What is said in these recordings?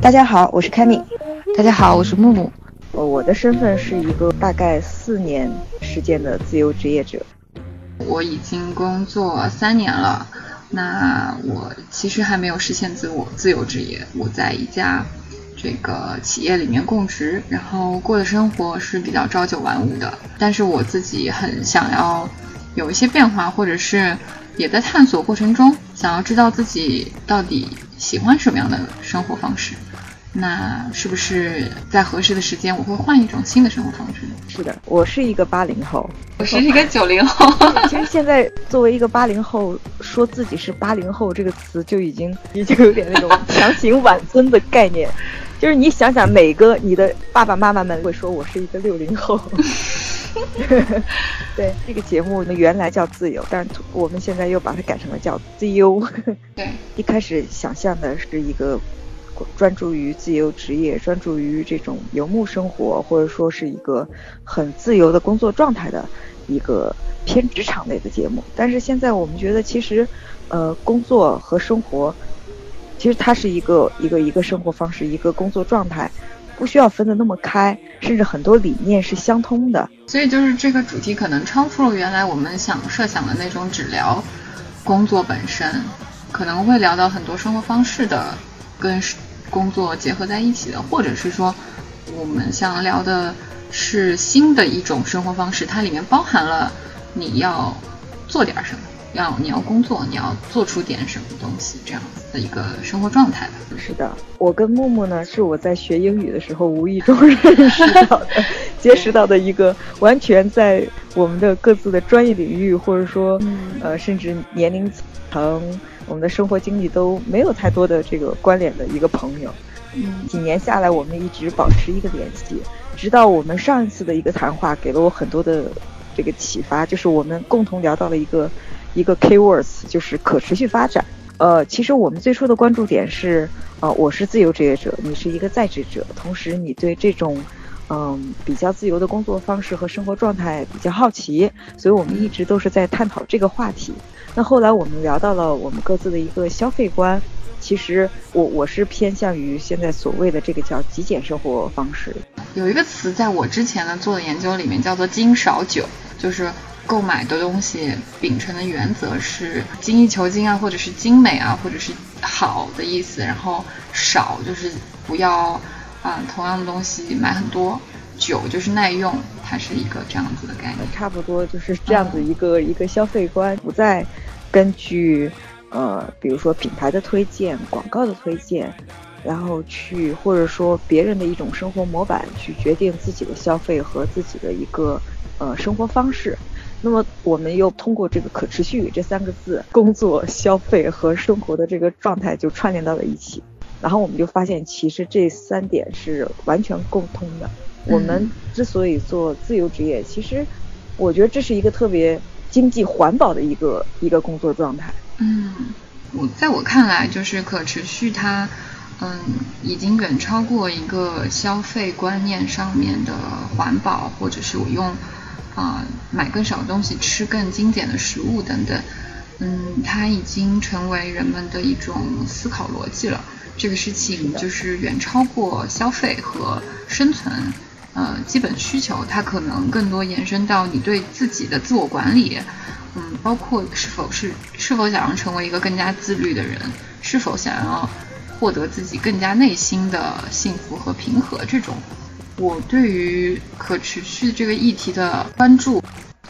大家好，我是凯米。大家好，我是木木。呃，我的身份是一个大概四年时间的自由职业者。我已经工作三年了，那我其实还没有实现自我自由职业。我在一家这个企业里面供职，然后过的生活是比较朝九晚五的。但是我自己很想要有一些变化，或者是也在探索过程中，想要知道自己到底喜欢什么样的生活方式。那是不是在合适的时间，我会换一种新的生活方式呢？是的，我是一个八零后，我是一个九零后。其实现在作为一个八零后，说自己是八零后这个词就已经已经有点那种 强行挽尊的概念。就是你想想，每个你的爸爸妈妈们会说我是一个六零后。对，这个节目呢原来叫自由，但是我们现在又把它改成了叫自由。对，一开始想象的是一个。专注于自由职业，专注于这种游牧生活，或者说是一个很自由的工作状态的一个偏职场类的节目。但是现在我们觉得，其实，呃，工作和生活，其实它是一个一个一个生活方式，一个工作状态，不需要分得那么开，甚至很多理念是相通的。所以就是这个主题可能超出了原来我们想设想的那种只聊工作本身，可能会聊到很多生活方式的跟。工作结合在一起的，或者是说，我们想聊的是新的一种生活方式，它里面包含了你要做点什么，要你要工作，你要做出点什么东西，这样子的一个生活状态吧。是的，我跟木木呢，是我在学英语的时候无意中 认识到的，结识到的一个完全在我们的各自的专业领域，或者说，呃，甚至年龄层。我们的生活经历都没有太多的这个关联的一个朋友，嗯，几年下来，我们一直保持一个联系，直到我们上一次的一个谈话，给了我很多的这个启发，就是我们共同聊到了一个一个 key words，就是可持续发展。呃，其实我们最初的关注点是，呃，我是自由职业者，你是一个在职者，同时你对这种。嗯，比较自由的工作方式和生活状态比较好奇，所以我们一直都是在探讨这个话题。那后来我们聊到了我们各自的一个消费观，其实我我是偏向于现在所谓的这个叫极简生活方式。有一个词在我之前呢做的研究里面叫做“精少久”，就是购买的东西秉承的原则是精益求精啊，或者是精美啊，或者是好的意思，然后少就是不要。啊，同样的东西买很多，久就是耐用，它是一个这样子的概念。差不多就是这样子一个一个消费观，不再根据呃，比如说品牌的推荐、广告的推荐，然后去或者说别人的一种生活模板去决定自己的消费和自己的一个呃生活方式。那么我们又通过这个可持续这三个字，工作、消费和生活的这个状态就串联到了一起。然后我们就发现，其实这三点是完全共通的。我们之所以做自由职业，其实我觉得这是一个特别经济环保的一个一个工作状态。嗯，我在我看来，就是可持续，它嗯已经远超过一个消费观念上面的环保，或者是我用啊买更少的东西，吃更精简的食物等等。嗯，它已经成为人们的一种思考逻辑了。这个事情就是远超过消费和生存，呃，基本需求，它可能更多延伸到你对自己的自我管理，嗯，包括是否是是否想要成为一个更加自律的人，是否想要获得自己更加内心的幸福和平和这种。我对于可持续这个议题的关注，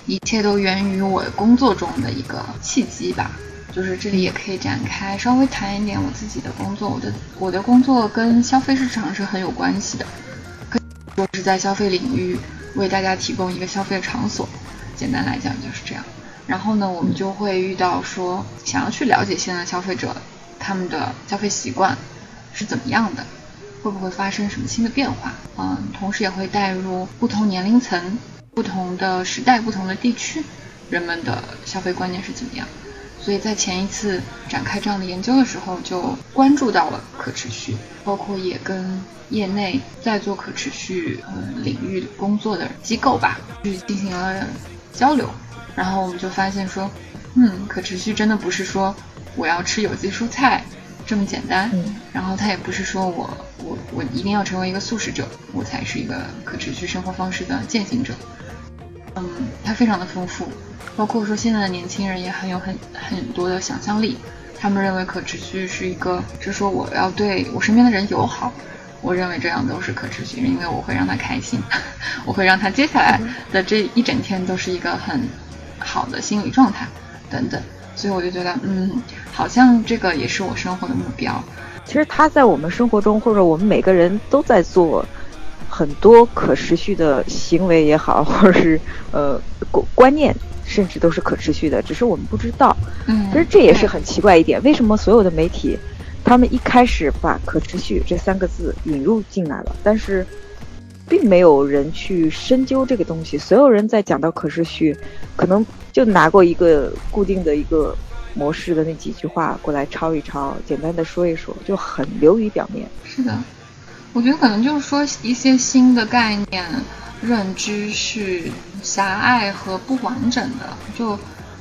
一切都源于我工作中的一个契机吧。就是这里也可以展开稍微谈一点我自己的工作，我的我的工作跟消费市场是很有关系的，可以说是在消费领域为大家提供一个消费场所。简单来讲就是这样。然后呢，我们就会遇到说想要去了解现在消费者他们的消费习惯是怎么样的，会不会发生什么新的变化？嗯，同时也会带入不同年龄层、不同的时代、不同的地区人们的消费观念是怎么样。所以在前一次展开这样的研究的时候，就关注到了可持续，包括也跟业内在做可持续嗯领域工作的机构吧，去进行了交流。然后我们就发现说，嗯，可持续真的不是说我要吃有机蔬菜这么简单。嗯，然后它也不是说我我我一定要成为一个素食者，我才是一个可持续生活方式的践行者。嗯，它非常的丰富，包括说现在的年轻人也很有很很多的想象力，他们认为可持续是一个，是说我要对我身边的人友好。我认为这样都是可持续，因为我会让他开心，我会让他接下来的这一整天都是一个很好的心理状态，等等。所以我就觉得，嗯，好像这个也是我生活的目标。其实他在我们生活中，或者我们每个人都在做很多可持续的行为也好，或者是呃观观念，甚至都是可持续的，只是我们不知道。嗯，其实这也是很奇怪一点，为什么所有的媒体？他们一开始把“可持续”这三个字引入进来了，但是并没有人去深究这个东西。所有人在讲到可持续，可能就拿过一个固定的一个模式的那几句话过来抄一抄，简单的说一说，就很流于表面。是的，我觉得可能就是说一些新的概念认知是狭隘和不完整的，就。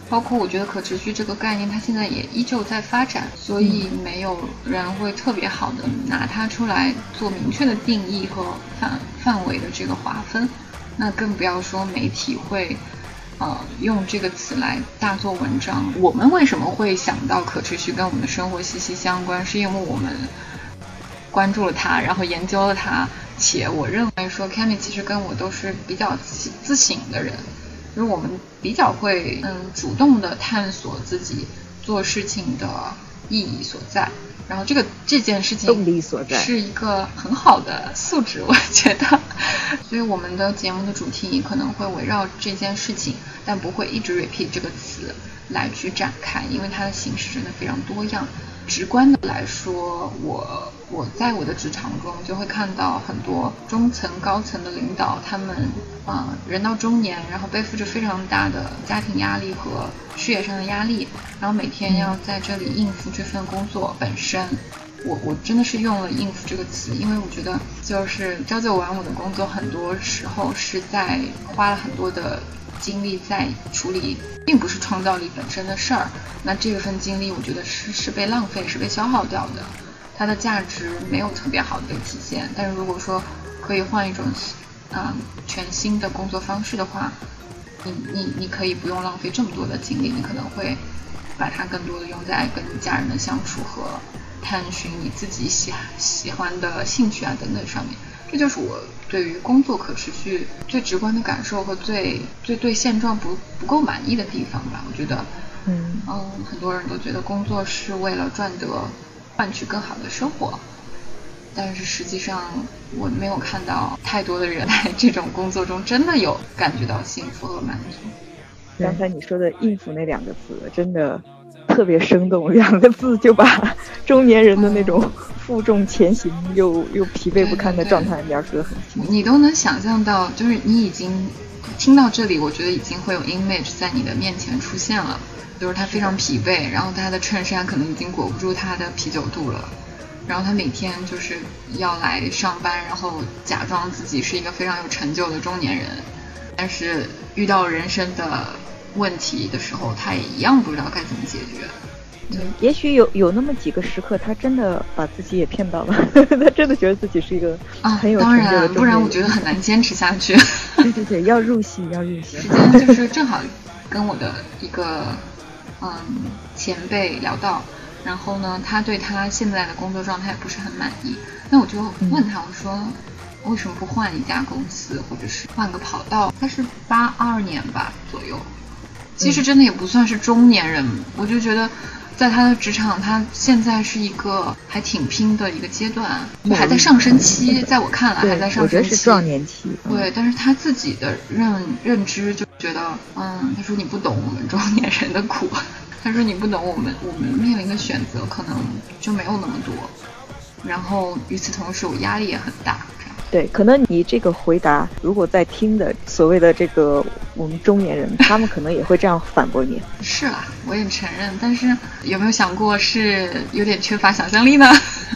包括我觉得可持续这个概念，它现在也依旧在发展，所以没有人会特别好的拿它出来做明确的定义和范范围的这个划分。那更不要说媒体会，呃，用这个词来大做文章。我们为什么会想到可持续跟我们的生活息息相关？是因为我们关注了他，然后研究了他，且我认为说 k a m i 其实跟我都是比较自自省的人。就是我们比较会嗯主动的探索自己做事情的意义所在，然后这个这件事情动力所在是一个很好的素质，我觉得。所以我们的节目的主题可能会围绕这件事情，但不会一直 repeat 这个词来去展开，因为它的形式真的非常多样。直观的来说，我我在我的职场中就会看到很多中层、高层的领导，他们啊人到中年，然后背负着非常大的家庭压力和事业上的压力，然后每天要在这里应付这份工作本身。我我真的是用了“应付”这个词，因为我觉得就是朝九晚五的工作，很多时候是在花了很多的。精力在处理，并不是创造力本身的事儿，那这份精力我觉得是是被浪费，是被消耗掉的，它的价值没有特别好的体现。但是如果说可以换一种，嗯，全新的工作方式的话，你你你可以不用浪费这么多的精力，你可能会把它更多的用在跟家人的相处和探寻你自己喜喜欢的兴趣啊等等上面。这就是我对于工作可持续最直观的感受和最最对现状不不够满意的地方吧。我觉得，嗯嗯，很多人都觉得工作是为了赚得换取更好的生活，但是实际上我没有看到太多的人在这种工作中真的有感觉到幸福和满足。刚才你说的“应付”那两个字，真的特别生动，两个字就把中年人的那种。负重前行又又疲惫不堪的状态描述的很清楚，你都能想象到，就是你已经听到这里，我觉得已经会有 image 在你的面前出现了，就是他非常疲惫，然后他的衬衫可能已经裹不住他的啤酒肚了，然后他每天就是要来上班，然后假装自己是一个非常有成就的中年人，但是遇到人生的问题的时候，他也一样不知道该怎么解决。对，也许有有那么几个时刻，他真的把自己也骗到了，他真的觉得自己是一个啊很有成就的不然我觉得很难坚持下去。对对对，要入戏，要入戏。时间就是正好跟我的一个嗯前辈聊到，然后呢，他对他现在的工作状态不是很满意，那我就问他，我说为什么不换一家公司，或者是换个跑道？他是八二年吧左右，其实真的也不算是中年人，我就觉得。在他的职场，他现在是一个还挺拼的一个阶段，还在上升期，在我看来还在上升期。我觉得是壮年期。对，但是他自己的认认知就觉得，嗯，他说你不懂我们中年人的苦，他说你不懂我们我们面临的选择可能就没有那么多，然后与此同时我压力也很大。对，可能你这个回答，如果在听的所谓的这个我们中年人，他们可能也会这样反驳你。是啦，我也承认，但是有没有想过是有点缺乏想象力呢？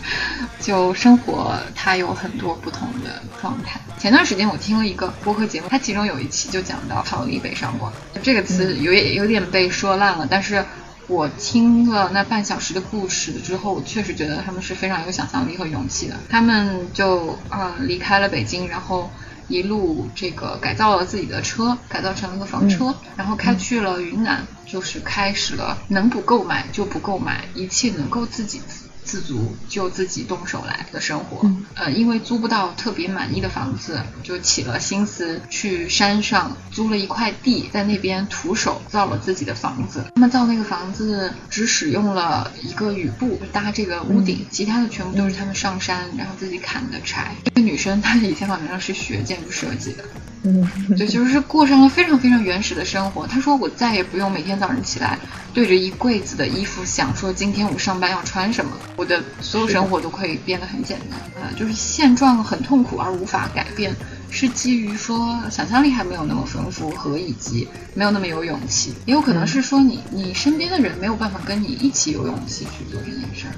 就生活它有很多不同的状态。前段时间我听了一个播客节目，它其中有一期就讲到逃离北上广这个词，有有点被说烂了，但是。我听了那半小时的故事之后，我确实觉得他们是非常有想象力和勇气的。他们就啊离开了北京，然后一路这个改造了自己的车，改造成了个房车，然后开去了云南，就是开始了能不购买就不购买，一切能够自己。自足就自己动手来的生活，呃，因为租不到特别满意的房子，就起了心思去山上租了一块地，在那边徒手造了自己的房子。他们造那个房子只使用了一个雨布搭这个屋顶，其他的全部都是他们上山然后自己砍的柴。这个女生她以前好像是学建筑设计的。嗯，对，就是过上了非常非常原始的生活。他说：“我再也不用每天早上起来对着一柜子的衣服想说今天我上班要穿什么，我的所有生活都可以变得很简单。呃，就是现状很痛苦而无法改变，是基于说想象力还没有那么丰富和以及没有那么有勇气，也有可能是说你你身边的人没有办法跟你一起有勇气去做这件事儿。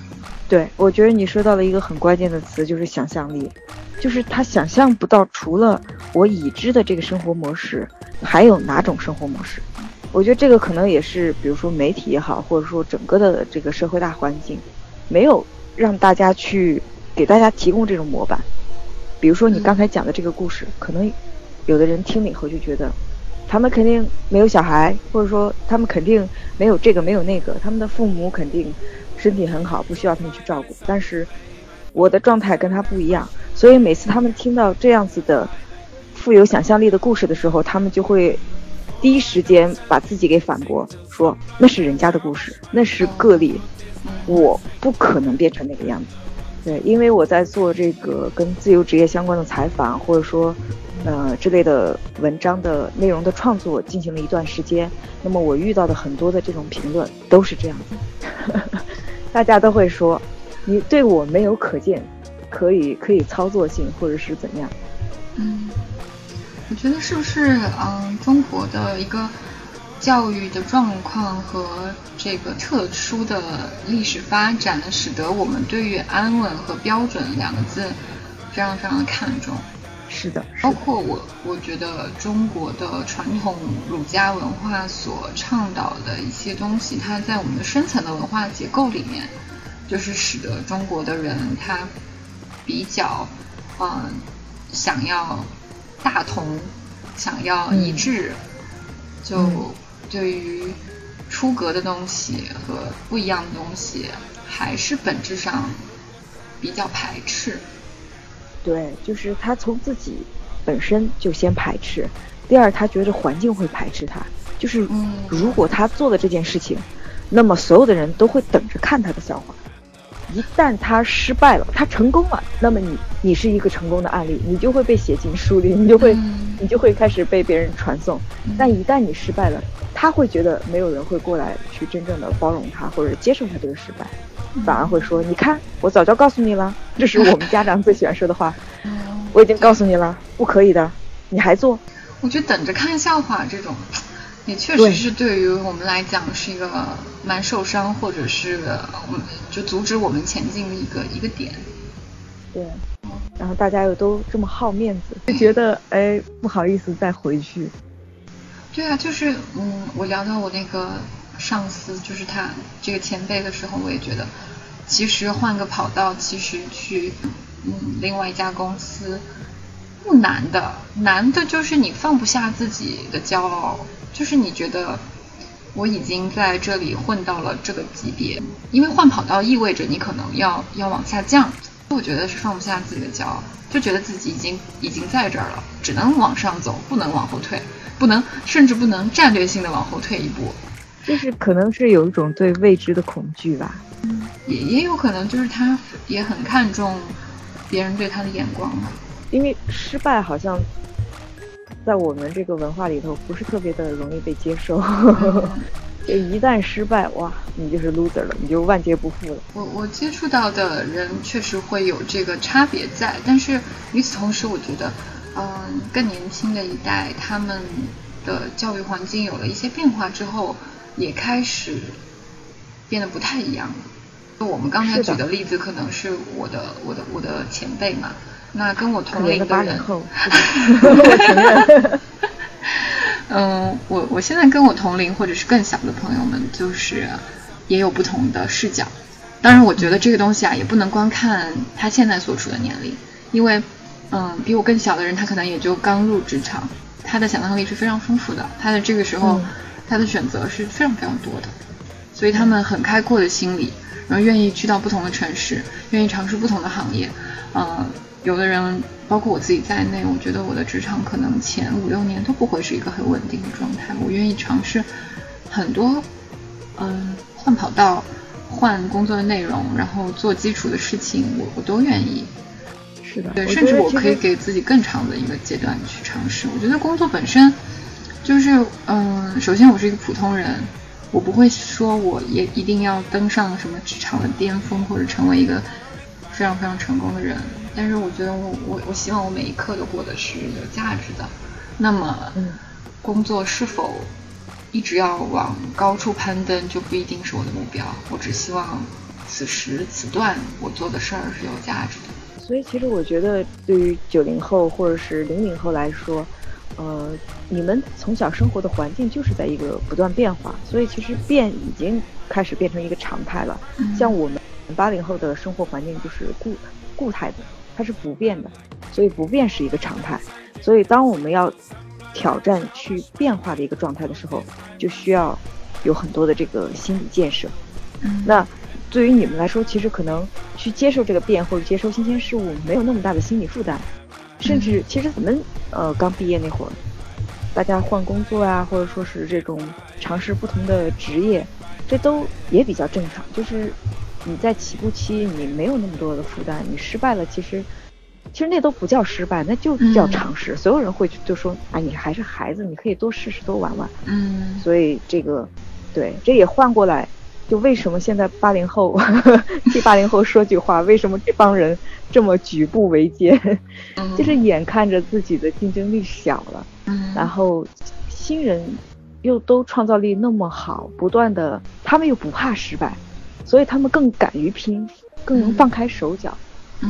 对，我觉得你说到了一个很关键的词，就是想象力。”就是他想象不到，除了我已知的这个生活模式，还有哪种生活模式？我觉得这个可能也是，比如说媒体也好，或者说整个的这个社会大环境，没有让大家去给大家提供这种模板。比如说你刚才讲的这个故事，可能有的人听了以后就觉得，他们肯定没有小孩，或者说他们肯定没有这个没有那个，他们的父母肯定身体很好，不需要他们去照顾。但是我的状态跟他不一样。所以每次他们听到这样子的富有想象力的故事的时候，他们就会第一时间把自己给反驳，说那是人家的故事，那是个例，我不可能变成那个样子。对，因为我在做这个跟自由职业相关的采访，或者说呃之类的文章的内容的创作进行了一段时间，那么我遇到的很多的这种评论都是这样子，大家都会说你对我没有可见。可以可以操作性，或者是怎样？嗯，我觉得是不是嗯，中国的一个教育的状况和这个特殊的历史发展，使得我们对于安稳和标准两个字非常非常的看重。是的，包括我，我觉得中国的传统儒家文化所倡导的一些东西，它在我们的深层的文化结构里面，就是使得中国的人他。比较，嗯，想要大同，想要一致，就对于出格的东西和不一样的东西，还是本质上比较排斥。对，就是他从自己本身就先排斥，第二他觉得环境会排斥他，就是如果他做的这件事情，那么所有的人都会等着看他的笑话。一旦他失败了，他成功了，那么你你是一个成功的案例，你就会被写进书里，你就会你就会开始被别人传颂。但一旦你失败了，他会觉得没有人会过来去真正的包容他或者接受他这个失败，反而会说：“你看，我早就告诉你了。”这是我们家长最喜欢说的话。我已经告诉你了，不可以的，你还做？我觉得等着看笑话这种。也确实是对于我们来讲是一个蛮受伤，或者是我们就阻止我们前进的一个一个点。对，然后大家又都这么好面子，就觉得哎不好意思再回去。对啊，就是嗯，我聊到我那个上司，就是他这个前辈的时候，我也觉得，其实换个跑道，其实去嗯另外一家公司不难的，难的就是你放不下自己的骄傲。就是你觉得我已经在这里混到了这个级别，因为换跑道意味着你可能要要往下降。我觉得是放不下自己的骄傲，就觉得自己已经已经在这儿了，只能往上走，不能往后退，不能甚至不能战略性的往后退一步。就是可能是有一种对未知的恐惧吧，嗯也也有可能就是他也很看重别人对他的眼光嘛，因为失败好像。在我们这个文化里头，不是特别的容易被接受。就一旦失败，哇，你就是 loser 了，你就万劫不复了。我我接触到的人确实会有这个差别在，但是与此同时，我觉得，嗯，更年轻的一代，他们的教育环境有了一些变化之后，也开始变得不太一样了。就我们刚才举的例子，可能是我的我的我的前辈嘛。那跟我同龄的人，我承认。嗯，我我现在跟我同龄或者是更小的朋友们，就是也有不同的视角。当然，我觉得这个东西啊，也不能光看他现在所处的年龄，因为，嗯，比我更小的人，他可能也就刚入职场，他的想象力是非常丰富的，他的这个时候，他的选择是非常非常多的，所以他们很开阔的心理，然后愿意去到不同的城市，愿意尝试不同的行业。嗯，有的人，包括我自己在内，我觉得我的职场可能前五六年都不会是一个很稳定的状态，我愿意尝试很多，嗯，换跑道。换工作的内容，然后做基础的事情，我我都愿意。是的，对，甚至我可以给自己更长的一个阶段去尝试。我觉得工作本身就是，嗯，首先我是一个普通人，我不会说我也一定要登上什么职场的巅峰，或者成为一个非常非常成功的人。但是我觉得我我我希望我每一刻都过得是有价值的。那么，工作是否？一直要往高处攀登，就不一定是我的目标。我只希望此时此段我做的事儿是有价值的。所以，其实我觉得，对于九零后或者是零零后来说，呃，你们从小生活的环境就是在一个不断变化，所以其实变已经开始变成一个常态了。像我们八零后的生活环境就是固固态的，它是不变的，所以不变是一个常态。所以，当我们要挑战去变化的一个状态的时候，就需要有很多的这个心理建设。那对于你们来说，其实可能去接受这个变或者接受新鲜事物，没有那么大的心理负担。甚至其实咱们呃刚毕业那会儿，大家换工作啊，或者说是这种尝试不同的职业，这都也比较正常。就是你在起步期，你没有那么多的负担，你失败了，其实。其实那都不叫失败，那就叫尝试。所有人会就说：“啊，你还是孩子，你可以多试试，多玩玩。”嗯，所以这个，对，这也换过来，就为什么现在八零后 替八零后说句话，为什么这帮人这么举步维艰？就是眼看着自己的竞争力小了，然后新人又都创造力那么好，不断的，他们又不怕失败，所以他们更敢于拼，更能放开手脚。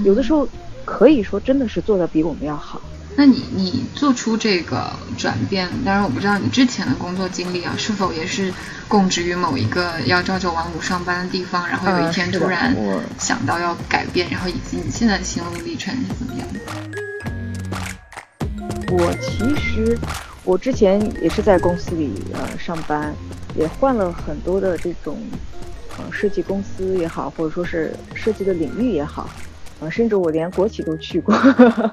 有的时候。可以说真的是做的比我们要好。那你你做出这个转变，当然我不知道你之前的工作经历啊，是否也是供职于某一个要朝九晚五上班的地方，然后有一天突然想到要改变，然后以及你现在的心路历程是怎么样的？我其实我之前也是在公司里呃上班，也换了很多的这种呃设计公司也好，或者说是设计的领域也好。甚至我连国企都去过，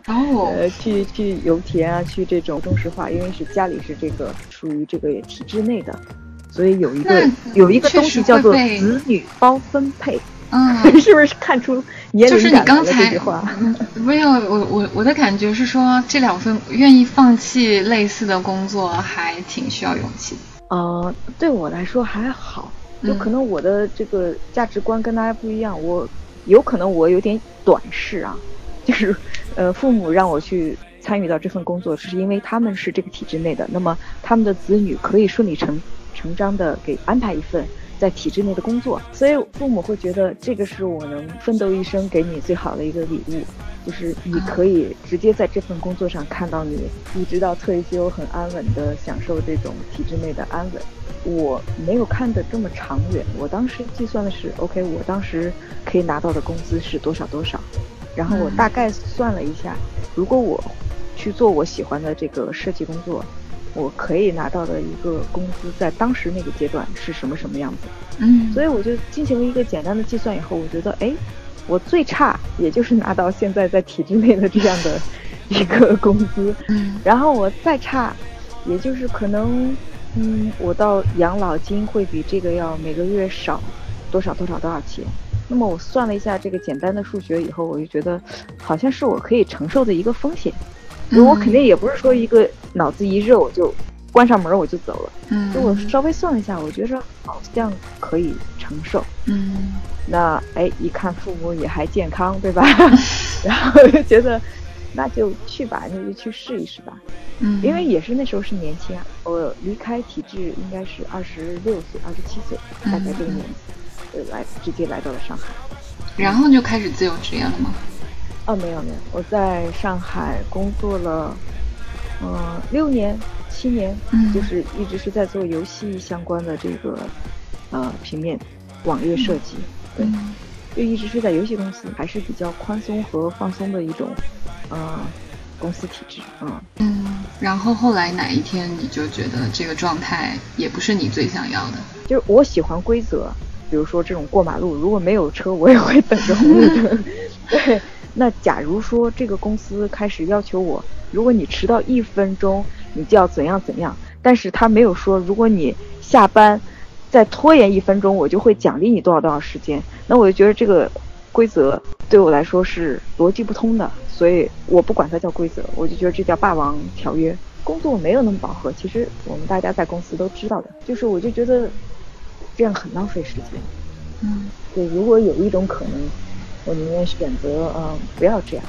哦，呃，去去油田啊，去这种中石化，因为是家里是这个属于这个体制内的，所以有一个有一个东西叫做子女包分配，嗯，是不是看出年龄感了这句话？没有，我我我的感觉是说，这两份愿意放弃类似的工作，还挺需要勇气。呃，对我来说还好，就可能我的这个价值观跟大家不一样，我。有可能我有点短视啊，就是，呃，父母让我去参与到这份工作，是因为他们是这个体制内的，那么他们的子女可以顺理成成章的给安排一份在体制内的工作，所以父母会觉得这个是我能奋斗一生给你最好的一个礼物，就是你可以直接在这份工作上看到你一直到退休很安稳的享受这种体制内的安稳。我没有看得这么长远，我当时计算的是，OK，我当时可以拿到的工资是多少多少，然后我大概算了一下，如果我去做我喜欢的这个设计工作，我可以拿到的一个工资在当时那个阶段是什么什么样子？嗯，所以我就进行了一个简单的计算以后，我觉得，哎，我最差也就是拿到现在在体制内的这样的一个工资，嗯，然后我再差，也就是可能。嗯，我到养老金会比这个要每个月少多少多少多少钱？那么我算了一下这个简单的数学以后，我就觉得好像是我可以承受的一个风险。我肯定也不是说一个脑子一热我就关上门我就走了。嗯，就我稍微算了一下，我觉得好像可以承受。嗯，那哎，一看父母也还健康，对吧？然后就觉得。那就去吧，那就去试一试吧。嗯，因为也是那时候是年轻啊，我离开体制应该是二十六岁、二十七岁，大概这个年纪，呃，来直接来到了上海。然后就开始自由职业了吗？哦，没有没有，我在上海工作了，嗯，六年、七年，嗯，就是一直是在做游戏相关的这个，呃，平面网页设计，对，就一直是在游戏公司，还是比较宽松和放松的一种，呃，公司体制，嗯嗯。然后后来哪一天你就觉得这个状态也不是你最想要的？就是我喜欢规则，比如说这种过马路，如果没有车，我也会等着红绿灯。对，那假如说这个公司开始要求我，如果你迟到一分钟，你就要怎样怎样，但是他没有说，如果你下班再拖延一分钟，我就会奖励你多少多少时间。那我就觉得这个规则对我来说是逻辑不通的。所以我不管它叫规则，我就觉得这叫霸王条约。工作没有那么饱和，其实我们大家在公司都知道的。就是我就觉得这样很浪费时间。嗯，对，如果有一种可能，我宁愿选择嗯不要这样。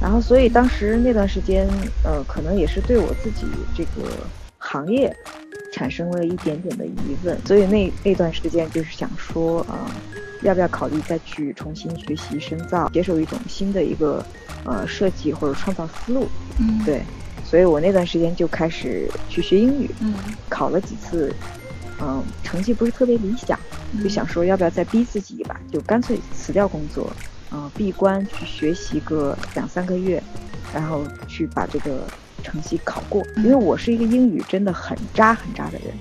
然后，所以当时那段时间，呃，可能也是对我自己这个行业产生了一点点的疑问。所以那那段时间就是想说啊。要不要考虑再去重新学习深造，接受一种新的一个呃设计或者创造思路？嗯，对，所以我那段时间就开始去学英语，嗯，考了几次，嗯，成绩不是特别理想，就想说要不要再逼自己一把，就干脆辞掉工作，嗯，闭关去学习个两三个月，然后去把这个成绩考过，因为我是一个英语真的很渣很渣的人。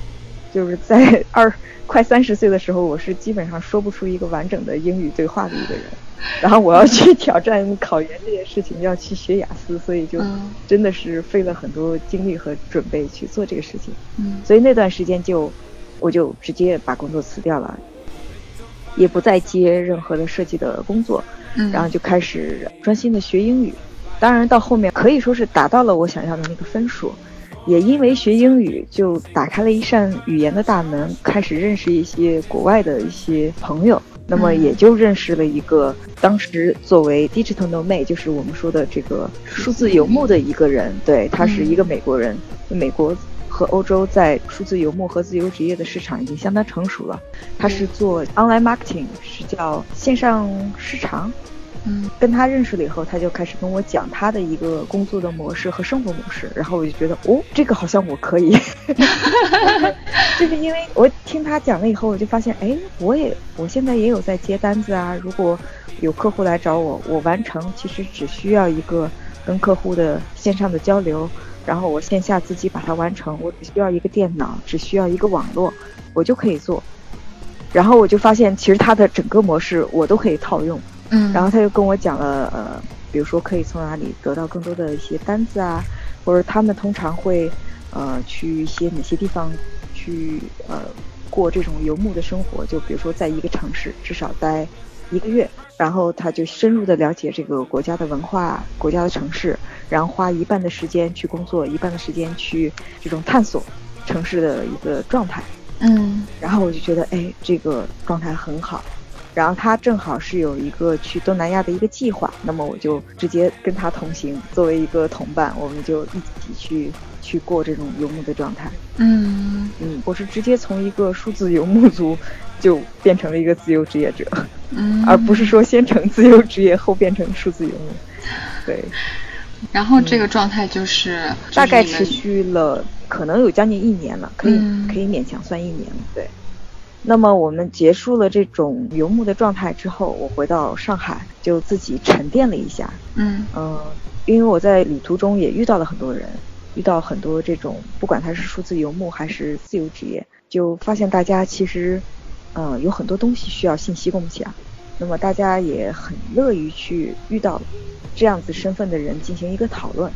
就是在二快三十岁的时候，我是基本上说不出一个完整的英语对话的一个人。然后我要去挑战考研这件事情，要去学雅思，所以就真的是费了很多精力和准备去做这个事情。嗯，所以那段时间就我就直接把工作辞掉了，也不再接任何的设计的工作。嗯，然后就开始专心的学英语。当然到后面可以说是达到了我想要的那个分数。也因为学英语，就打开了一扇语言的大门，开始认识一些国外的一些朋友。那么也就认识了一个当时作为 digital nomad，就是我们说的这个数字游牧的一个人。对他是一个美国人，美国和欧洲在数字游牧和自由职业的市场已经相当成熟了。他是做 online marketing，是叫线上市场。嗯，跟他认识了以后，他就开始跟我讲他的一个工作的模式和生活模式，然后我就觉得，哦，这个好像我可以，就是因为我听他讲了以后，我就发现，哎，我也我现在也有在接单子啊，如果有客户来找我，我完成其实只需要一个跟客户的线上的交流，然后我线下自己把它完成，我只需要一个电脑，只需要一个网络，我就可以做，然后我就发现，其实它的整个模式我都可以套用。嗯，然后他又跟我讲了，呃，比如说可以从哪里得到更多的一些单子啊，或者他们通常会，呃，去一些哪些地方去呃过这种游牧的生活，就比如说在一个城市至少待一个月，然后他就深入的了解这个国家的文化、国家的城市，然后花一半的时间去工作，一半的时间去这种探索城市的一个状态。嗯，然后我就觉得，哎，这个状态很好。然后他正好是有一个去东南亚的一个计划，那么我就直接跟他同行，作为一个同伴，我们就一起去去过这种游牧的状态。嗯嗯，我是直接从一个数字游牧族，就变成了一个自由职业者，嗯，而不是说先成自由职业后变成数字游牧。对。然后这个状态就是大概持续了，可能有将近一年了，可以可以勉强算一年了。对。那么我们结束了这种游牧的状态之后，我回到上海就自己沉淀了一下。嗯嗯，因为我在旅途中也遇到了很多人，遇到很多这种不管他是数字游牧还是自由职业，就发现大家其实，嗯，有很多东西需要信息共享。那么大家也很乐于去遇到这样子身份的人进行一个讨论。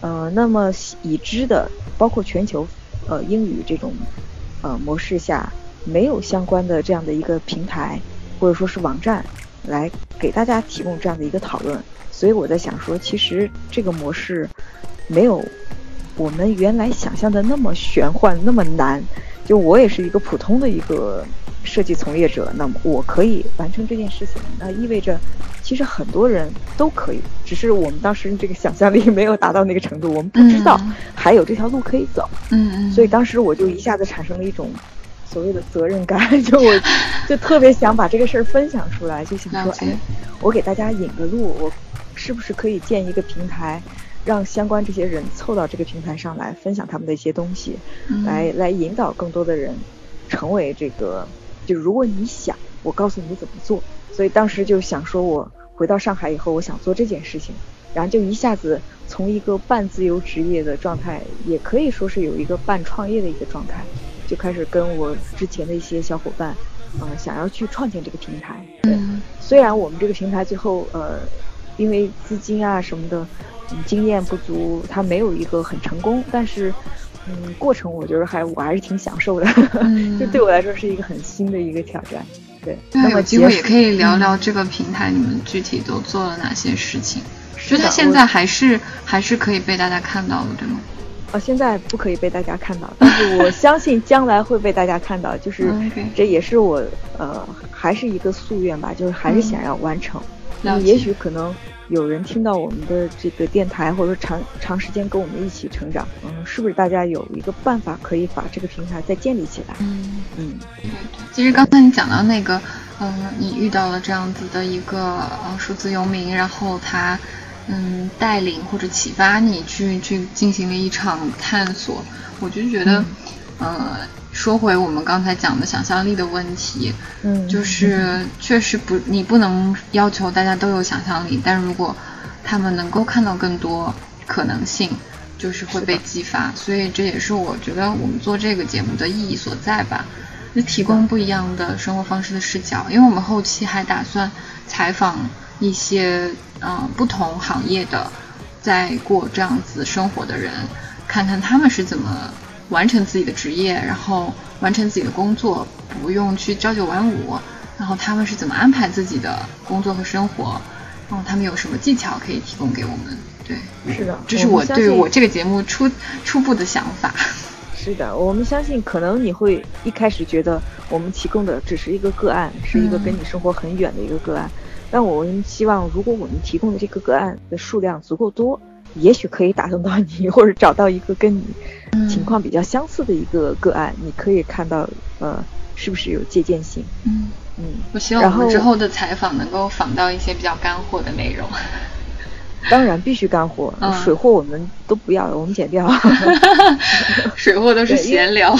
呃，那么已知的包括全球呃英语这种呃模式下。没有相关的这样的一个平台，或者说是网站，来给大家提供这样的一个讨论。所以我在想说，其实这个模式没有我们原来想象的那么玄幻，那么难。就我也是一个普通的一个设计从业者，那么我可以完成这件事情，那意味着其实很多人都可以，只是我们当时这个想象力没有达到那个程度，我们不知道还有这条路可以走。嗯嗯。所以当时我就一下子产生了一种。所谓的责任感，就我 就特别想把这个事儿分享出来，就想说，哎，我给大家引个路，我是不是可以建一个平台，让相关这些人凑到这个平台上来分享他们的一些东西，来来引导更多的人成为这个，就如果你想我告诉你怎么做。所以当时就想说，我回到上海以后，我想做这件事情，然后就一下子从一个半自由职业的状态，也可以说是有一个半创业的一个状态，就开始跟我之前的一些小伙伴，嗯，想要去创建这个平台。对，虽然我们这个平台最后呃，因为资金啊什么的，嗯，经验不足，它没有一个很成功，但是。嗯，过程我觉得还我还是挺享受的，就对我来说是一个很新的一个挑战。对，那有机会也可以聊聊这个平台，你们具体都做了哪些事情？就它现在还是还是可以被大家看到的，对吗？哦，现在不可以被大家看到，但是我相信将来会被大家看到。就是 这也是我呃还是一个夙愿吧，就是还是想要完成。那也许可能。有人听到我们的这个电台，或者说长长时间跟我们一起成长，嗯，是不是大家有一个办法可以把这个平台再建立起来？嗯嗯。其实刚才你讲到那个，嗯，你遇到了这样子的一个呃数字游民，然后他嗯带领或者启发你去去进行了一场探索，我就觉得，呃。说回我们刚才讲的想象力的问题，嗯，就是确实不，你不能要求大家都有想象力，但如果他们能够看到更多可能性，就是会被激发。所以这也是我觉得我们做这个节目的意义所在吧，就提供不一样的生活方式的视角。因为我们后期还打算采访一些嗯不同行业的在过这样子生活的人，看看他们是怎么。完成自己的职业，然后完成自己的工作，不用去朝九晚五。然后他们是怎么安排自己的工作和生活？然后他们有什么技巧可以提供给我们？对，是的，这是我对我这个节目初初步的想法。是的，我们相信，可能你会一开始觉得我们提供的只是一个个案，是一个跟你生活很远的一个个案。但我们希望，如果我们提供的这个个案的数量足够多。也许可以打动到你，或者找到一个跟你情况比较相似的一个个案，你可以看到，呃，是不是有借鉴性？嗯嗯。我希望我们之后的采访能够访到一些比较干货的内容。当然必须干货，水货我们都不要，我们剪掉。水货都是闲聊。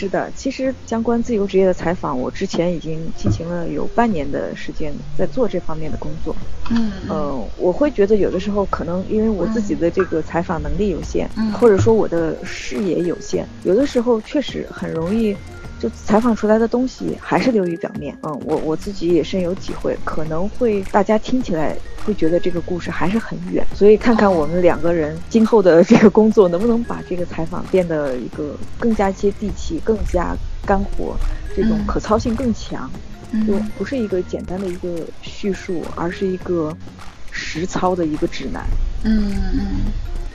是的，其实相关自由职业的采访，我之前已经进行了有半年的时间在做这方面的工作。嗯，呃，我会觉得有的时候可能因为我自己的这个采访能力有限，或者说我的视野有限，有的时候确实很容易。就采访出来的东西还是流于表面，嗯，我我自己也深有体会，可能会大家听起来会觉得这个故事还是很远，所以看看我们两个人今后的这个工作能不能把这个采访变得一个更加接地气、更加干活，这种可操性更强，就不是一个简单的一个叙述，而是一个实操的一个指南。嗯嗯。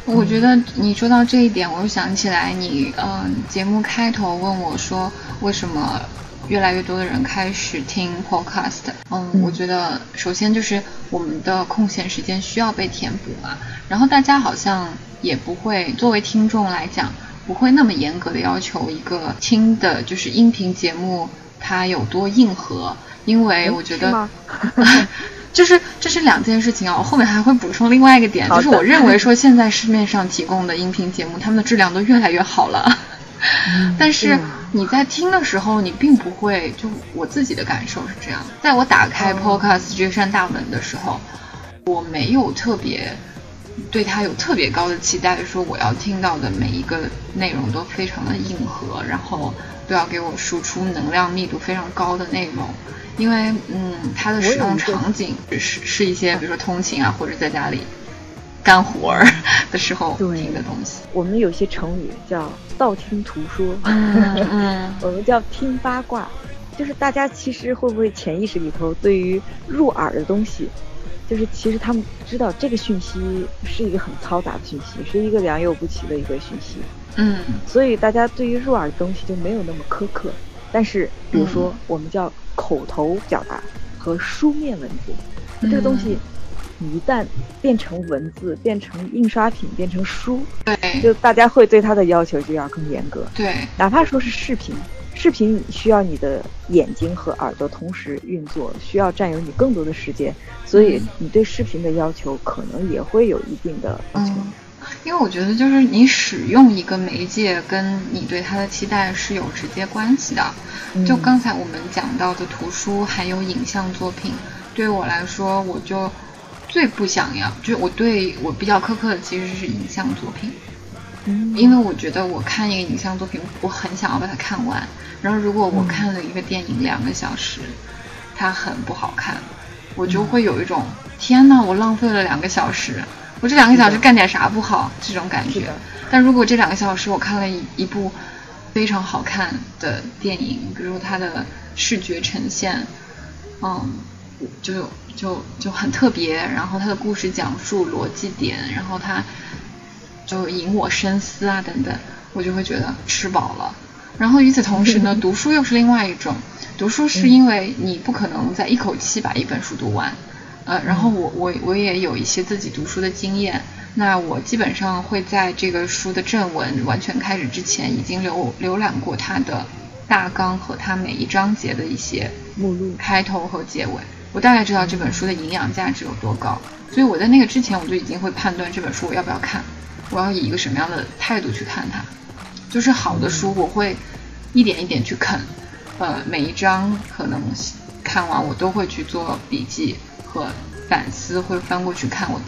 我觉得你说到这一点，我又想起来你，嗯，节目开头问我说，为什么越来越多的人开始听 podcast？嗯，我觉得首先就是我们的空闲时间需要被填补嘛，然后大家好像也不会作为听众来讲，不会那么严格的要求一个听的就是音频节目它有多硬核，因为我觉得。就是这是两件事情啊，我后面还会补充另外一个点，就是我认为说现在市面上提供的音频节目，他们的质量都越来越好了，但是你在听的时候，你并不会，就我自己的感受是这样，在我打开 Podcast 这扇大门的时候，我没有特别对它有特别高的期待，说我要听到的每一个内容都非常的硬核，然后都要给我输出能量密度非常高的内容。因为，嗯，它的使用场景是是一些，比如说通勤啊，或者在家里干活儿的时候听的东西。我们有些成语叫道听途说，嗯，我们叫听八卦，就是大家其实会不会潜意识里头对于入耳的东西，就是其实他们知道这个讯息是一个很嘈杂的讯息，是一个良莠不齐的一个讯息，嗯，所以大家对于入耳的东西就没有那么苛刻。但是，比如说我们叫。口头表达和书面文字，这个东西你一旦变成文字，变成印刷品，变成书，对，就大家会对它的要求就要更严格。对，哪怕说是视频，视频需要你的眼睛和耳朵同时运作，需要占有你更多的时间，所以你对视频的要求可能也会有一定的要求。因为我觉得就是你使用一个媒介跟你对它的期待是有直接关系的。就刚才我们讲到的图书还有影像作品，对于我来说，我就最不想要，就是我对我比较苛刻的其实是影像作品。嗯，因为我觉得我看一个影像作品，我很想要把它看完。然后如果我看了一个电影两个小时，它很不好看，我就会有一种天呐，我浪费了两个小时，我这两个小时干点啥不好这种感觉。但如果这两个小时我看了一一部非常好看的电影，比如它的视觉呈现，嗯，就就就很特别，然后它的故事讲述逻辑点，然后它。就引我深思啊，等等，我就会觉得吃饱了。然后与此同时呢，读书又是另外一种。读书是因为你不可能在一口气把一本书读完，呃，然后我我我也有一些自己读书的经验。那我基本上会在这个书的正文完全开始之前，已经浏浏览过它的大纲和它每一章节的一些目录、开头和结尾。我大概知道这本书的营养价值有多高，所以我在那个之前，我就已经会判断这本书我要不要看。我要以一个什么样的态度去看它？就是好的书，我会一点一点去啃，呃，每一章可能看完我都会去做笔记和反思，会翻过去看我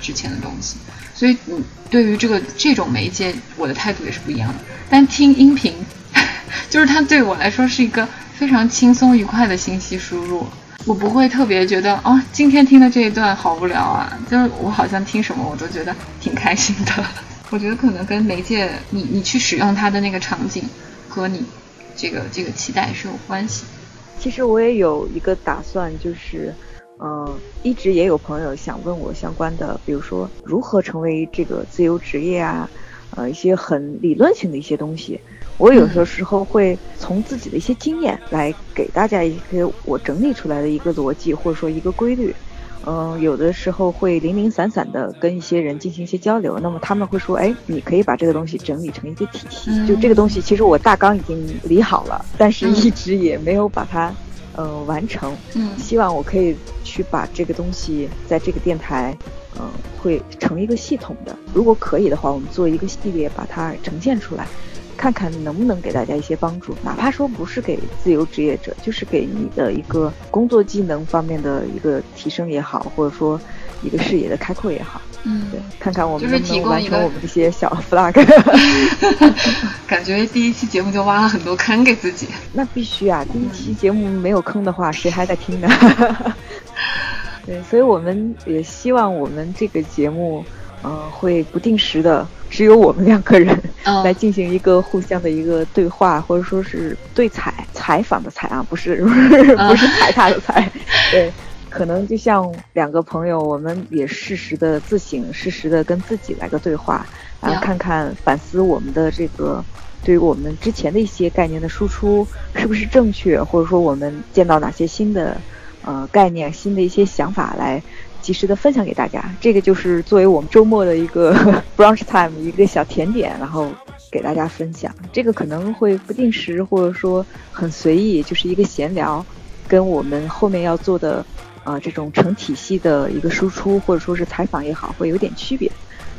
之前的东西。所以，嗯，对于这个这种媒介，我的态度也是不一样的。但听音频，就是它对我来说是一个非常轻松愉快的信息输入。我不会特别觉得哦，今天听的这一段好无聊啊，就是我好像听什么我都觉得挺开心的。我觉得可能跟媒介你你去使用它的那个场景和你这个这个期待是有关系。其实我也有一个打算，就是嗯，一直也有朋友想问我相关的，比如说如何成为这个自由职业啊，呃，一些很理论性的一些东西。我有的时候会从自己的一些经验来给大家一些我整理出来的一个逻辑或者说一个规律，嗯，有的时候会零零散散的跟一些人进行一些交流，那么他们会说，哎，你可以把这个东西整理成一个体系，就这个东西其实我大纲已经理好了，但是一直也没有把它，呃，完成，嗯，希望我可以去把这个东西在这个电台，嗯，会成一个系统的，如果可以的话，我们做一个系列把它呈现出来。看看能不能给大家一些帮助，哪怕说不是给自由职业者，就是给你的一个工作技能方面的一个提升也好，或者说一个视野的开阔也好。嗯，对，看看我们能不能完成我们这些小 flag。感觉第一期节目就挖了很多坑给自己。那必须啊，第一期节目没有坑的话，谁还在听呢？对，所以我们也希望我们这个节目，嗯，会不定时的。只有我们两个人来进行一个互相的一个对话，或者说是对采采访的采啊，不是不是踩踏的踩。对，可能就像两个朋友，我们也适时的自省，适时的跟自己来个对话，然后看看反思我们的这个对于我们之前的一些概念的输出是不是正确，或者说我们见到哪些新的呃概念、新的一些想法来。及时的分享给大家，这个就是作为我们周末的一个 brunch time 一个小甜点，然后给大家分享。这个可能会不定时，或者说很随意，就是一个闲聊，跟我们后面要做的啊这种成体系的一个输出，或者说是采访也好，会有点区别。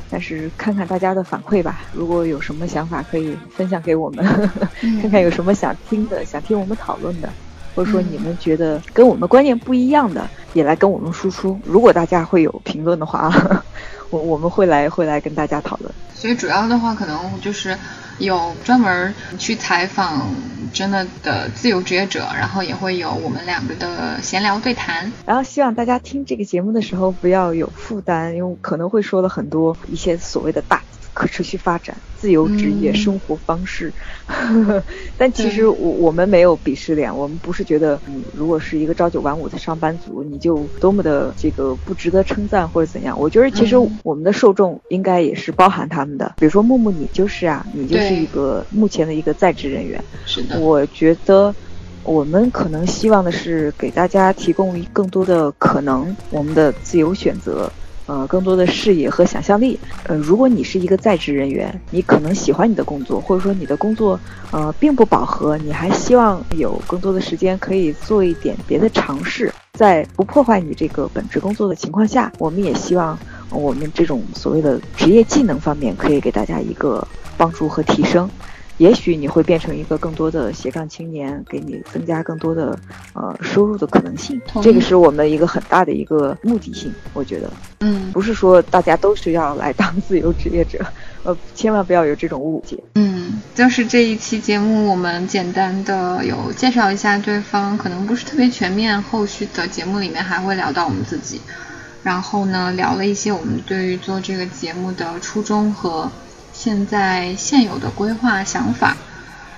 但是看看大家的反馈吧，如果有什么想法可以分享给我们，看看有什么想听的，想听我们讨论的。或者说你们觉得跟我们观念不一样的，也来跟我们输出。如果大家会有评论的话，我我们会来会来跟大家讨论。所以主要的话，可能就是有专门去采访真的的自由职业者，然后也会有我们两个的闲聊对谈。然后希望大家听这个节目的时候不要有负担，因为可能会说了很多一些所谓的大。可持续发展、自由职业生活方式，但其实我我们没有鄙视链，我们不是觉得你如果是一个朝九晚五的上班族，你就多么的这个不值得称赞或者怎样。我觉得其实我们的受众应该也是包含他们的，比如说木木，你就是啊，你就是一个目前的一个在职人员。是的，我觉得我们可能希望的是给大家提供更多的可能，我们的自由选择。呃，更多的视野和想象力。呃，如果你是一个在职人员，你可能喜欢你的工作，或者说你的工作呃并不饱和，你还希望有更多的时间可以做一点别的尝试，在不破坏你这个本职工作的情况下，我们也希望我们这种所谓的职业技能方面，可以给大家一个帮助和提升。也许你会变成一个更多的斜杠青年，给你增加更多的呃收入的可能性。这个是我们一个很大的一个目的性，我觉得，嗯，不是说大家都是要来当自由职业者，呃，千万不要有这种误解。嗯，就是这一期节目，我们简单的有介绍一下对方，可能不是特别全面。后续的节目里面还会聊到我们自己，然后呢，聊了一些我们对于做这个节目的初衷和。现在现有的规划想法，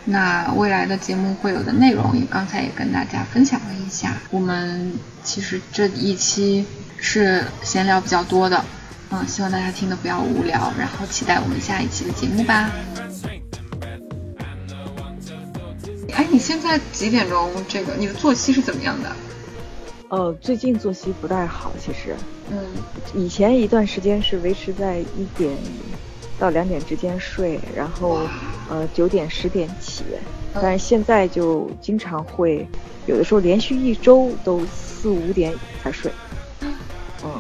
那未来的节目会有的内容，也刚才也跟大家分享了一下。我们其实这一期是闲聊比较多的，嗯，希望大家听的不要无聊，然后期待我们下一期的节目吧。哎，你现在几点钟？这个你的作息是怎么样的？呃，最近作息不太好，其实，嗯，以前一段时间是维持在一点。到两点之间睡，然后呃九点十点起，但是现在就经常会有的时候连续一周都四五点才睡，嗯，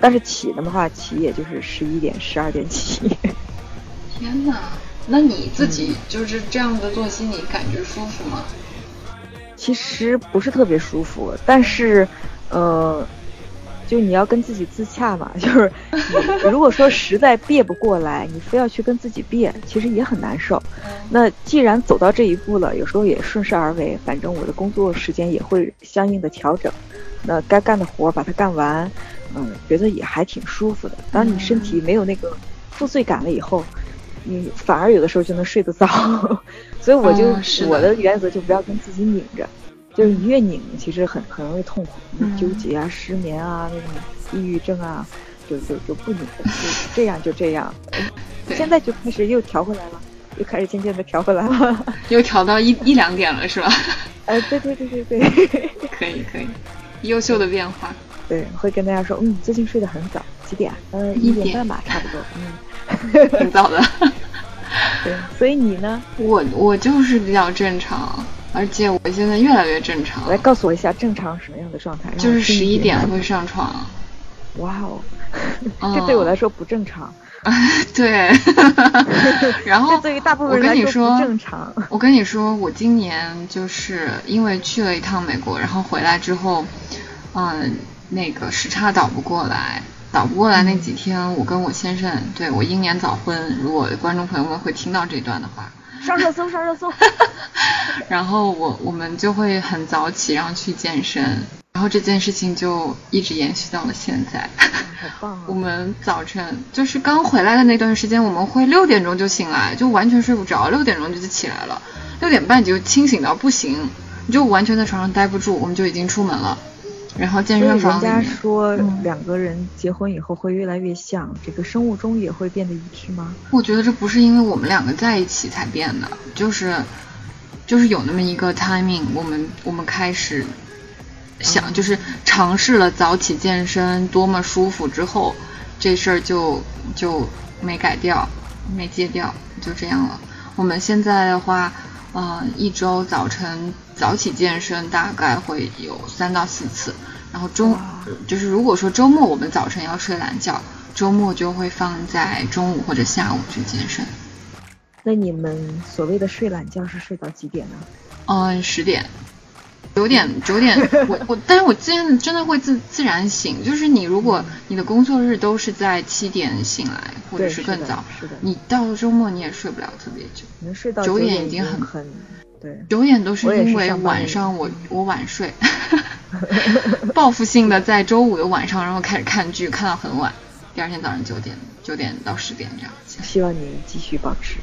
但是起的话起也就是十一点十二点起。天哪，那你自己就是这样的作息，你感觉舒服吗？其实不是特别舒服，但是呃。就你要跟自己自洽嘛，就是你如果说实在憋不过来，你非要去跟自己憋，其实也很难受。那既然走到这一步了，有时候也顺势而为，反正我的工作时间也会相应的调整。那该干的活把它干完，嗯，觉得也还挺舒服的。当你身体没有那个负罪感了以后，你反而有的时候就能睡得早。所以我就我的原则就不要跟自己拧着。就是你越拧，其实很很容易痛苦，纠结啊、失眠啊、那种抑郁症啊，就就就不拧，就这样就这样。现在就开始又调回来了，又开始渐渐的调回来了，又调到一一两点了，是吧？哎，对对对对对，可以可以，优秀的变化。对，会跟大家说，嗯，最近睡得很早，几点？呃，一点半吧，差不多。嗯，挺早的。对，所以你呢？我我就是比较正常。而且我现在越来越正常。来告诉我一下正常什么样的状态？就是十一点会上床。哇哦，这对我来说不正常。对。然后对于大部分人来说不正常。我跟你说，我今年就是因为去了一趟美国，然后回来之后，嗯，那个时差倒不过来，倒不过来那几天，我跟我先生，对我英年早婚，如果观众朋友们会听到这段的话。上热搜，上热搜。然后我我们就会很早起，然后去健身，然后这件事情就一直延续到了现在。好棒啊！我们早晨就是刚回来的那段时间，我们会六点钟就醒来，就完全睡不着，六点钟就起来了，六点半就清醒到不行，你就完全在床上待不住，我们就已经出门了。然后健身房人家说两个人结婚以后会越来越像，这个生物钟也会变得一致吗？我觉得这不是因为我们两个在一起才变的，就是就是有那么一个 timing，我们我们开始想就是尝试了早起健身多么舒服之后，这事儿就就没改掉，没戒掉，就这样了。我们现在的话。嗯，一周早晨早起健身大概会有三到四次，然后周就是如果说周末我们早晨要睡懒觉，周末就会放在中午或者下午去健身。那你们所谓的睡懒觉是睡到几点呢？嗯，十点。九点九点，我我，但是我今天真的会自自然醒。就是你如果你的工作日都是在七点醒来，或者是更早，是的，你到了周末你也睡不了特别久。能睡到九点已经很很对。九点都是因为晚上我我晚睡，报复性的在周五的晚上，然后开始看剧，看到很晚，第二天早上九点九点到十点这样。希望你继续保持。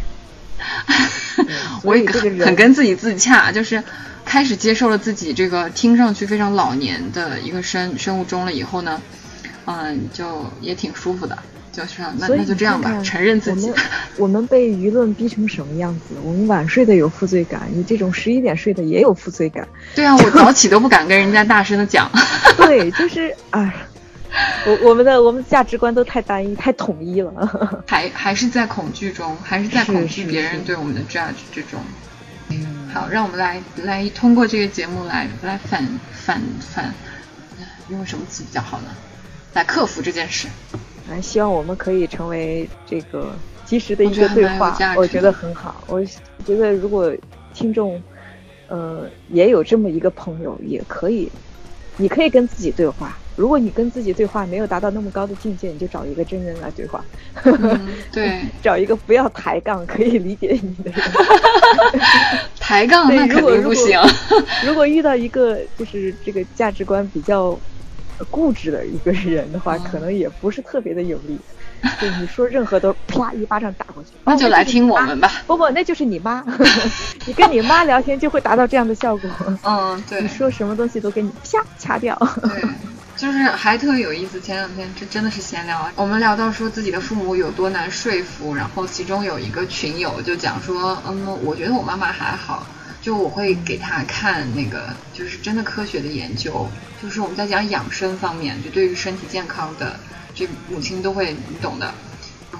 我也很很跟自己自洽，就是开始接受了自己这个听上去非常老年的一个生生物钟了以后呢，嗯，就也挺舒服的，就是那那就这样吧，承认自己。我们 我们被舆论逼成什么样子？我们晚睡的有负罪感，你这种十一点睡的也有负罪感。对啊，我早起都不敢跟人家大声的讲。对，就是哎。我我们的我们的价值观都太单一太统一了，还还是在恐惧中，还是在恐惧别人对我们的 judge 之中。嗯，好，让我们来来通过这个节目来来反反反，用什么词比较好呢？来克服这件事。啊，希望我们可以成为这个及时的一个对话，我觉得很好。我觉得如果听众，呃，也有这么一个朋友，也可以，你可以跟自己对话。如果你跟自己对话没有达到那么高的境界，你就找一个真人来对话。对，找一个不要抬杠，可以理解你的人。抬杠那肯定不行。如果遇到一个就是这个价值观比较固执的一个人的话，可能也不是特别的有利。对，你说任何都啪一巴掌打过去。那就来听我们吧。不不，那就是你妈。你跟你妈聊天就会达到这样的效果。嗯，对。你说什么东西都给你啪掐掉。对。就是还特别有意思，前两天这真的是闲聊啊。我们聊到说自己的父母有多难说服，然后其中有一个群友就讲说，嗯，我觉得我妈妈还好，就我会给他看那个就是真的科学的研究，就是我们在讲养生方面，就对于身体健康的，这母亲都会你懂的，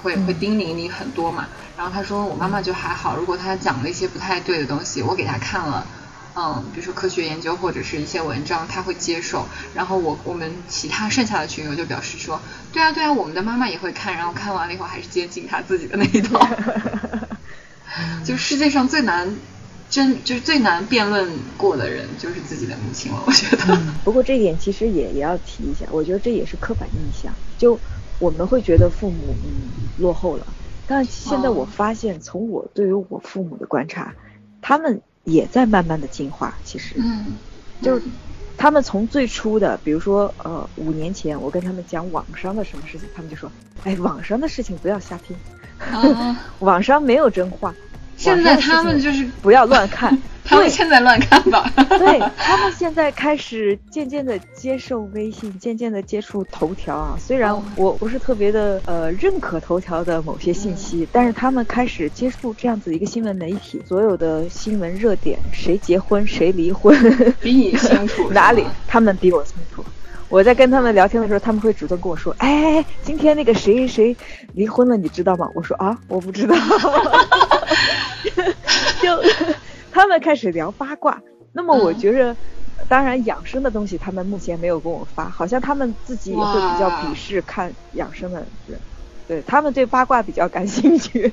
会会叮咛你很多嘛。然后他说我妈妈就还好，如果她讲了一些不太对的东西，我给她看了。嗯，比如说科学研究或者是一些文章，他会接受。然后我我们其他剩下的群友就表示说，对啊对啊，我们的妈妈也会看，然后看完了以后还是接近他自己的那一套。就世界上最难真就是最难辩论过的人就是自己的母亲了，我觉得。不过这一点其实也也要提一下，我觉得这也是刻板印象，就我们会觉得父母嗯落后了，但现在我发现，从我对于我父母的观察，他们。也在慢慢的进化，其实，嗯，就是他们从最初的，比如说，呃，五年前我跟他们讲网上的什么事情，他们就说，哎，网上的事情不要瞎听，网上没有真话。现在他们就是不要乱看。他们现在乱看吧。对 他们现在开始渐渐的接受微信，渐渐的接触头条啊。虽然我不是特别的呃认可头条的某些信息，但是他们开始接触这样子一个新闻媒体，所有的新闻热点，谁结婚谁离婚，比你清楚。哪里？他们比我清楚。我在跟他们聊天的时候，他们会主动跟我说：“哎，今天那个谁谁离婚了，你知道吗？”我说：“啊，我不知道。”就。他们开始聊八卦，那么我觉着，当然养生的东西他们目前没有跟我发，好像他们自己也会比较鄙视看养生的人，对他们对八卦比较感兴趣，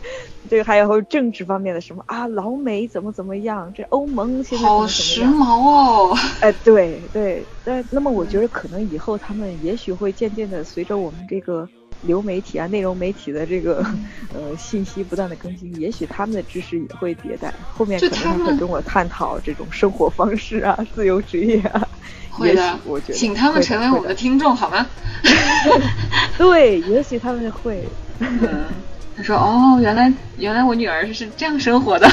对还有政治方面的什么啊，老美怎么怎么样，这欧盟现在好时髦哦，哎，对对，但那么我觉得可能以后他们也许会渐渐的随着我们这个。流媒体啊，内容媒体的这个 呃信息不断的更新，也许他们的知识也会迭代。后面可能会跟我探讨这种生活方式啊，自由职业啊。会的，我觉得请他们成为我们的听众好吗？对，也许他们会。他说：“哦，原来原来我女儿是这样生活的。”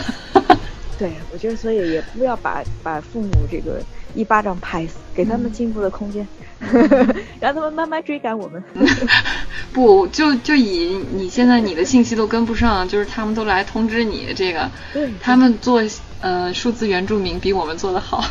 对，我觉得所以也不要把把父母这个一巴掌拍死，给他们进步的空间。让他们慢慢追赶我们。不，就就以你现在你的信息都跟不上，就是他们都来通知你这个。他们做呃数字原住民比我们做的好。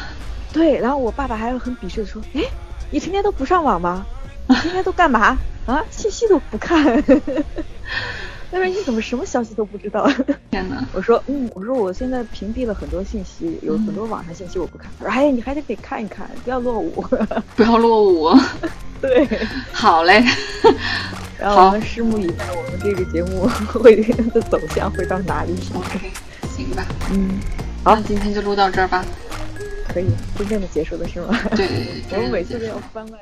对，然后我爸爸还很鄙视的说：“哎，你成天都不上网吗？你天天都干嘛啊？信息都不看。” 他说：“你怎么什么消息都不知道？”天哪！我说：“嗯，我说我现在屏蔽了很多信息，有很多网上信息我不看。”他说：“哎，你还得得看一看，不要落伍，不要落伍。”对，好嘞。然后我们拭目以待，我们这个节目会的走向会到哪里？OK，行吧。嗯，好，那今天就录到这儿吧。可以，真正的结束了是吗？对，我们每次都要番外。